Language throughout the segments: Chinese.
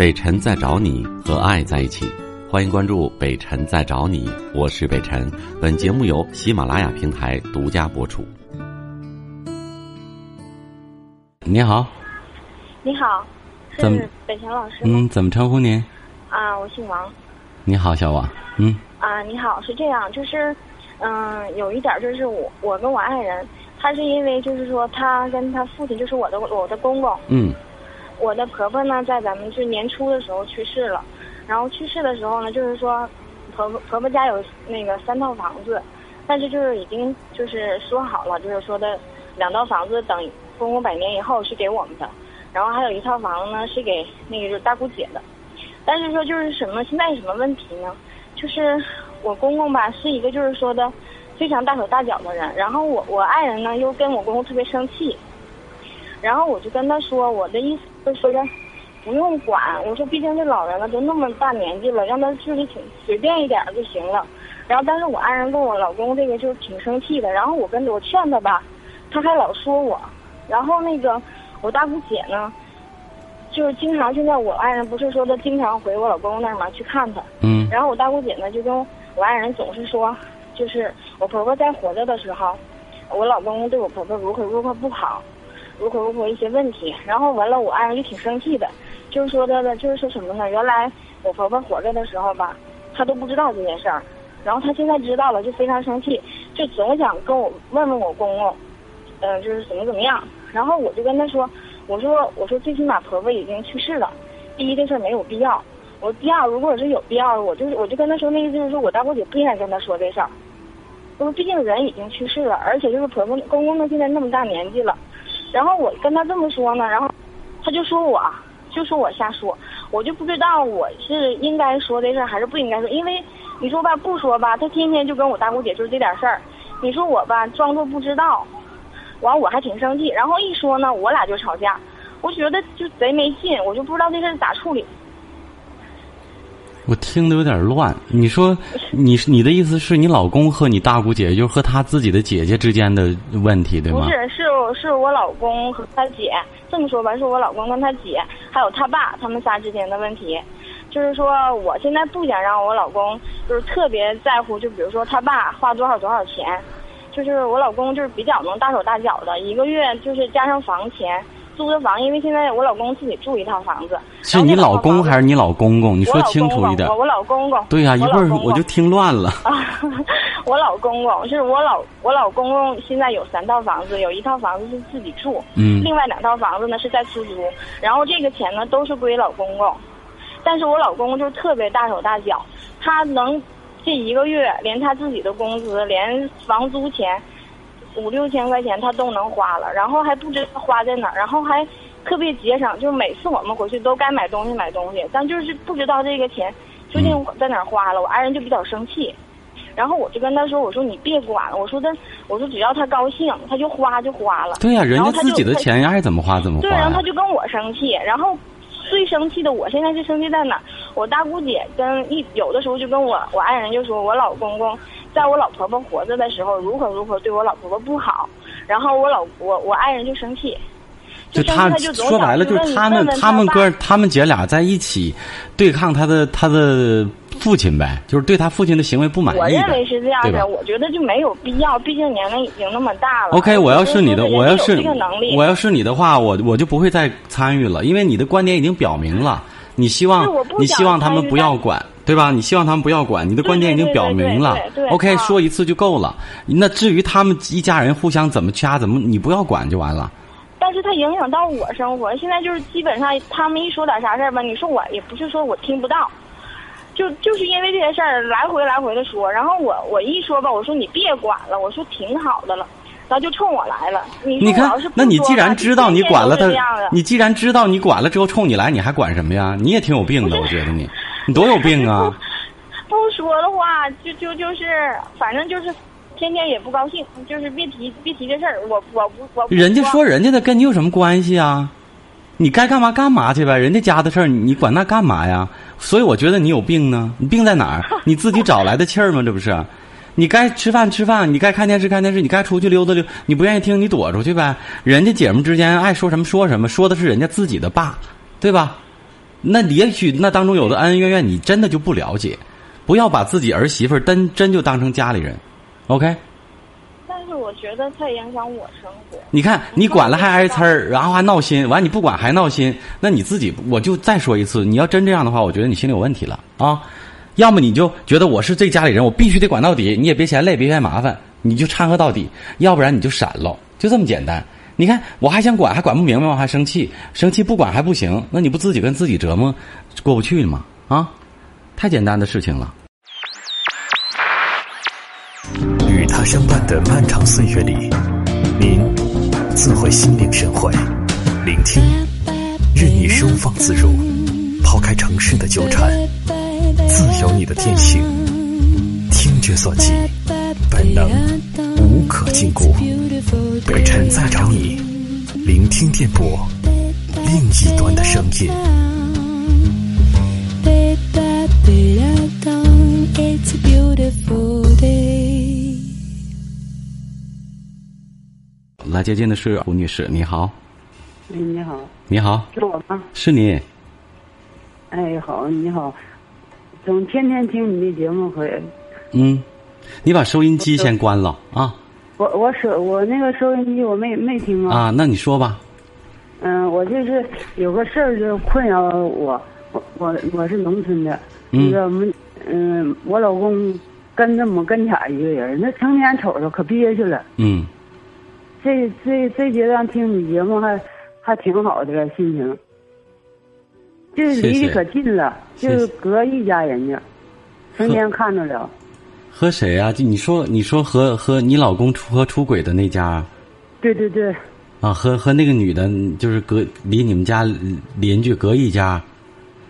北辰在找你和爱在一起，欢迎关注北辰在找你，我是北辰。本节目由喜马拉雅平台独家播出。你好，你好，怎么是北辰老师吗？嗯，怎么称呼您？啊，我姓王。你好，小王。嗯啊，你好，是这样，就是，嗯，有一点儿就是我我跟我爱人，他是因为就是说他跟他父亲就是我的我的公公，嗯我的婆婆呢在咱们就年初的时候去世了，然后去世的时候呢，就是说婆婆婆婆家有那个三套房子，但是就是已经就是说好了，就是说的两套房子等公公百年以后是给我们的，然后还有一套房子呢是给那个就是大姑姐的，但是说就是什么现在什么问题呢？就是我公公吧是一个就是说的非常大手大脚的人，然后我我爱人呢又跟我公公特别生气，然后我就跟他说，我的意思就说的不用管，我说毕竟这老人了，都那么大年纪了，让他自己挺随便一点就行了。然后但是我爱人跟我老公这个就是挺生气的，然后我跟我劝他吧，他还老说我，然后那个我大姑姐呢，就是经常现在我爱人不是说他经常回我老公那儿嘛去看他，嗯然后我大姑姐呢就跟我爱人总是说，就是我婆婆在活着的时候，我老公对我婆婆如何如何不好，如何如何一些问题。然后完了，我爱人就挺生气的，就是说的，就是说什么呢？原来我婆婆活着的时候吧，她都不知道这件事儿，然后她现在知道了，就非常生气，就总想跟我问问我公公，嗯、就是怎么怎么样。然后我就跟她说，我说我说最起码婆婆已经去世了，第一这事儿没有必要。我第二，如果是有必要，我就是我就跟他说，那意思就是说我大姑姐不应该跟他说这事儿。我说毕竟人已经去世了，而且就是婆婆公公呢现在那么大年纪了，然后我跟他这么说呢，然后他就说我就说我瞎说，我就不知道我是应该说这事儿还是不应该说，因为你说吧不说吧，他天天就跟我大姑姐就是这点事儿，你说我吧装作不知道，完我还挺生气，然后一说呢我俩就吵架，我觉得就贼没劲，我就不知道这事儿咋处理。我听得有点乱。你说，你你的意思是你老公和你大姑姐，就是和他自己的姐姐之间的问题，对吗？不是，是是我老公和他姐这么说吧，是我老公跟他姐还有他爸他们仨之间的问题。就是说，我现在不想让我老公就是特别在乎，就比如说他爸花多少多少钱，就是我老公就是比较能大手大脚的，一个月就是加上房钱。租的房，因为现在我老公自己住一套房子。是你老公还是你老公公？你说清楚一点。我 我老公公。对呀、一会儿我就听乱了。啊，我老公公是我老我老公公现在有三套房子，有一套房子是自己住，嗯另外两套房子呢是在出租，然后这个钱呢都是归老公公，但是我老公公就特别大手大脚，他能这一个月连他自己的工资，连房租钱五六千块钱他都能花了，然后还不知道花在哪儿，然后还特别节省，就是每次我们回去都该买东西买东西，但就是不知道这个钱究竟在哪儿花了，我爱人就比较生气。然后我就跟他说：“我说你别管了，我说他，我说只要他高兴，他就花就花了。”对呀、人家自己的钱爱怎么花怎么花对，然后呀他。就跟我生气，然后最生气的我现在是生气在哪儿？我大姑姐跟一有的时候就跟我我爱人就说我老公公在我老婆婆活着的时候如何如何对我老婆婆不好，然后我老我我爱人就生气，就他说白了，就是他们他们哥他们姐俩在一起对抗他的他的父亲呗，就是对他父亲的行为不满意我认为是这样的，我觉得就没有必要，毕竟年龄已经那么大了。OK，我要是你的，我要是我要是你的话，我我就不会再参与了，因为你的观点已经表明了，你希望你希望他们不要管，对吧？你希望他们不要管，你的观点已经表明了。OK，啊说一次就够了。那至于他们一家人互相怎么掐，怎么你不要管就完了。但是它影响到我生活。现在就是基本上他们一说点啥事儿吧，你说我也不是说我听不到，就就是因为这些事儿来回来回的说，然后我我一说吧，我说你别管了，我说挺好的了，然后就冲我来了。你你看那你既然知道你管了他你既然知道你管了之后冲你来，你还管什么呀？你也挺有病的，我觉得你，你多有病啊！不说的话，就就就是，反正就是，天天也不高兴，就是别提别提这事儿。我我不我不人家说人家的跟你有什么关系啊？你该干嘛干嘛去呗，人家家的事儿你管那干嘛呀？所以我觉得你有病呢，你病在哪儿？你自己找来的气儿吗？这不是？你该吃饭吃饭，你该看电视看电视，你该出去溜达溜，你不愿意听你躲出去呗。人家姐们之间爱说什么说什么，说的是人家自己的爸，对吧？那也许那当中有的恩恩怨怨，你真的就不了解。不要把自己儿媳妇儿真真就当成家里人，OK？但是我觉得太影响我生活。你看，你管了还挨呲儿，然后还闹心，完你不管还闹心，那你自己我就再说一次，你要真这样的话，我觉得你心里有问题了啊！要么你就觉得我是这家里人，我必须得管到底，你也别嫌累，别嫌麻烦，你就掺和到底；要不然你就闪喽，就这么简单。你看，我还想管，还管不明白，我还生气，生气不管还不行，那你不自己跟自己折磨，过不去吗？啊，太简单的事情了。与他相伴的漫长岁月里，您自会心领神会，聆听，任你收放自如，抛开城市的纠缠，自有你的天性，听觉所及，本能无可禁锢。北辰在找你，聆听电波，另一端的声音。来接近的是胡女士，你好。哎，你好，你好，是我吗？是你。哎，好，你好，总天天听你的节目可。嗯，你把收音机先关了啊。我我收我那个收音机我没没听啊。啊，那你说吧。嗯，我就是有个事儿就困扰我，我我我是农村的，那个我们嗯，我老公跟着我们跟前一个人，那成天瞅着可憋屈了。嗯。这这这阶段听你节目还还挺好的心情，就是离得可近了，就是隔一家人家，成天看着了。和谁啊？就你说，你说和和你老公出和出轨的那家？对对对。啊，和和那个女的，就是隔离你们家邻居隔一家。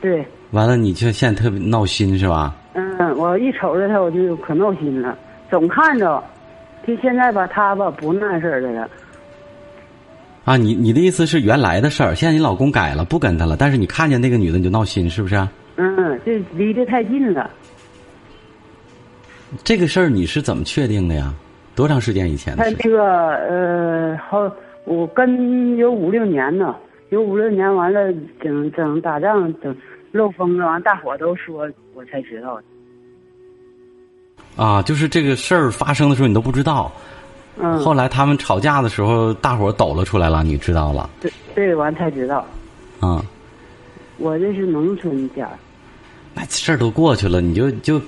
对。完了，你就现在特别闹心是吧？嗯，我一瞅着他，我就可闹心了，总看着。就现在吧，他吧不那事儿的了。啊，你你的意思是原来的事儿，现在你老公改了，不跟他了，但是你看见那个女的你就闹心，是不是？嗯，这离得太近了。这个事儿你是怎么确定的呀？多长时间以前的事？他这个呃，好，我跟有五六年呢，有五六年完了，整整打仗整漏风了，完大伙都说，我才知道。的。啊，就是这个事儿发生的时候你都不知道，嗯，后来他们吵架的时候，大伙抖了出来了，你知道了，对对，完才知道，啊，我这是农村家，那事儿都过去了，你就就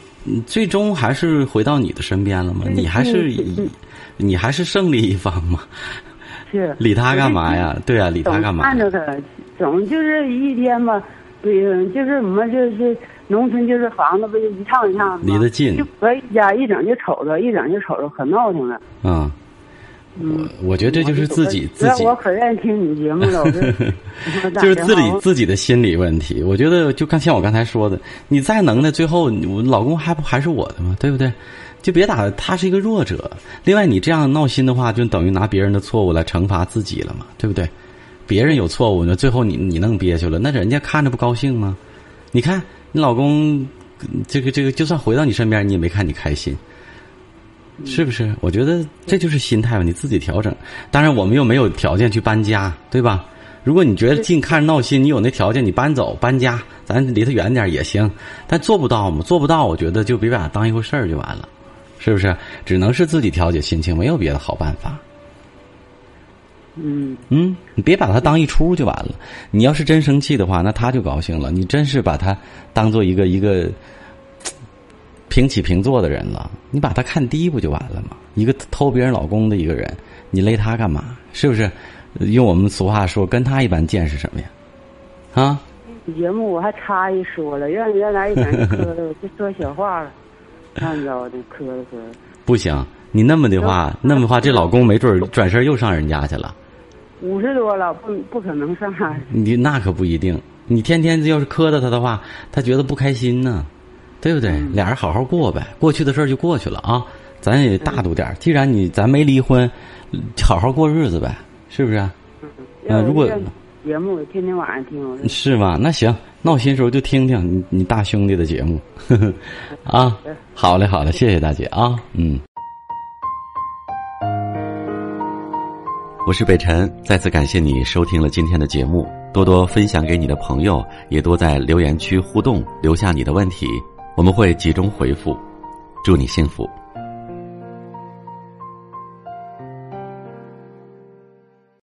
最终还是回到你的身边了吗？你还是你还是胜利一方吗？是 理他干嘛呀？对啊，理他干嘛？看着他，总就是一天吧，对，就是我们就是。农村就是房子不就一趟一趟离得近，就隔一家一整就瞅着，一整就瞅着，可闹腾了。啊，嗯，我觉得这就是自己自己。我可愿意听你节目了，就是自己自己的心理问题。我觉得就刚像我刚才说的，你再能耐，最后我老公还不还是我的吗？对不对？就别打他是一个弱者。另外，你这样闹心的话，就等于拿别人的错误来惩罚自己了嘛？对不对？别人有错误呢，最后你你弄憋屈了，那人家看着不高兴吗？你看。你老公，这个这个，就算回到你身边，你也没看你开心，是不是？我觉得这就是心态吧，你自己调整。当然，我们又没有条件去搬家，对吧？如果你觉得近看着闹心，你有那条件，你搬走搬家，咱离他远点也行。但做不到嘛？做不到，我觉得就别把它当一回事儿就完了，是不是？只能是自己调节心情，没有别的好办法。嗯嗯，你别把它当一出就完了。你要是真生气的话，那他就高兴了。你真是把他当做一个一个平起平坐的人了，你把他看低不就完了吗？一个偷别人老公的一个人，你勒他干嘛？是不是？用我们俗话说，跟他一般见识什么呀？啊？节目我还差一说了，让原来一点磕的，就说小话了，看着的磕了磕。不行，你那么的话，那么的话，这老公没准 转身又上人家去了。五十多了，不不可能上。你那可不一定，你天天要是磕着他的话，他觉得不开心呢，对不对？俩人好好过呗，过去的事儿就过去了啊。咱也大度点，既然你咱没离婚，好好过日子呗，是不是？嗯，如果节目我天天晚上听，是吗？那行，闹心时候就听听你你大兄弟的节目，啊，好嘞好嘞，谢谢大姐啊，嗯。我是北辰，再次感谢你收听了今天的节目，多多分享给你的朋友，也多在留言区互动，留下你的问题。我们会集中回复。祝你幸福。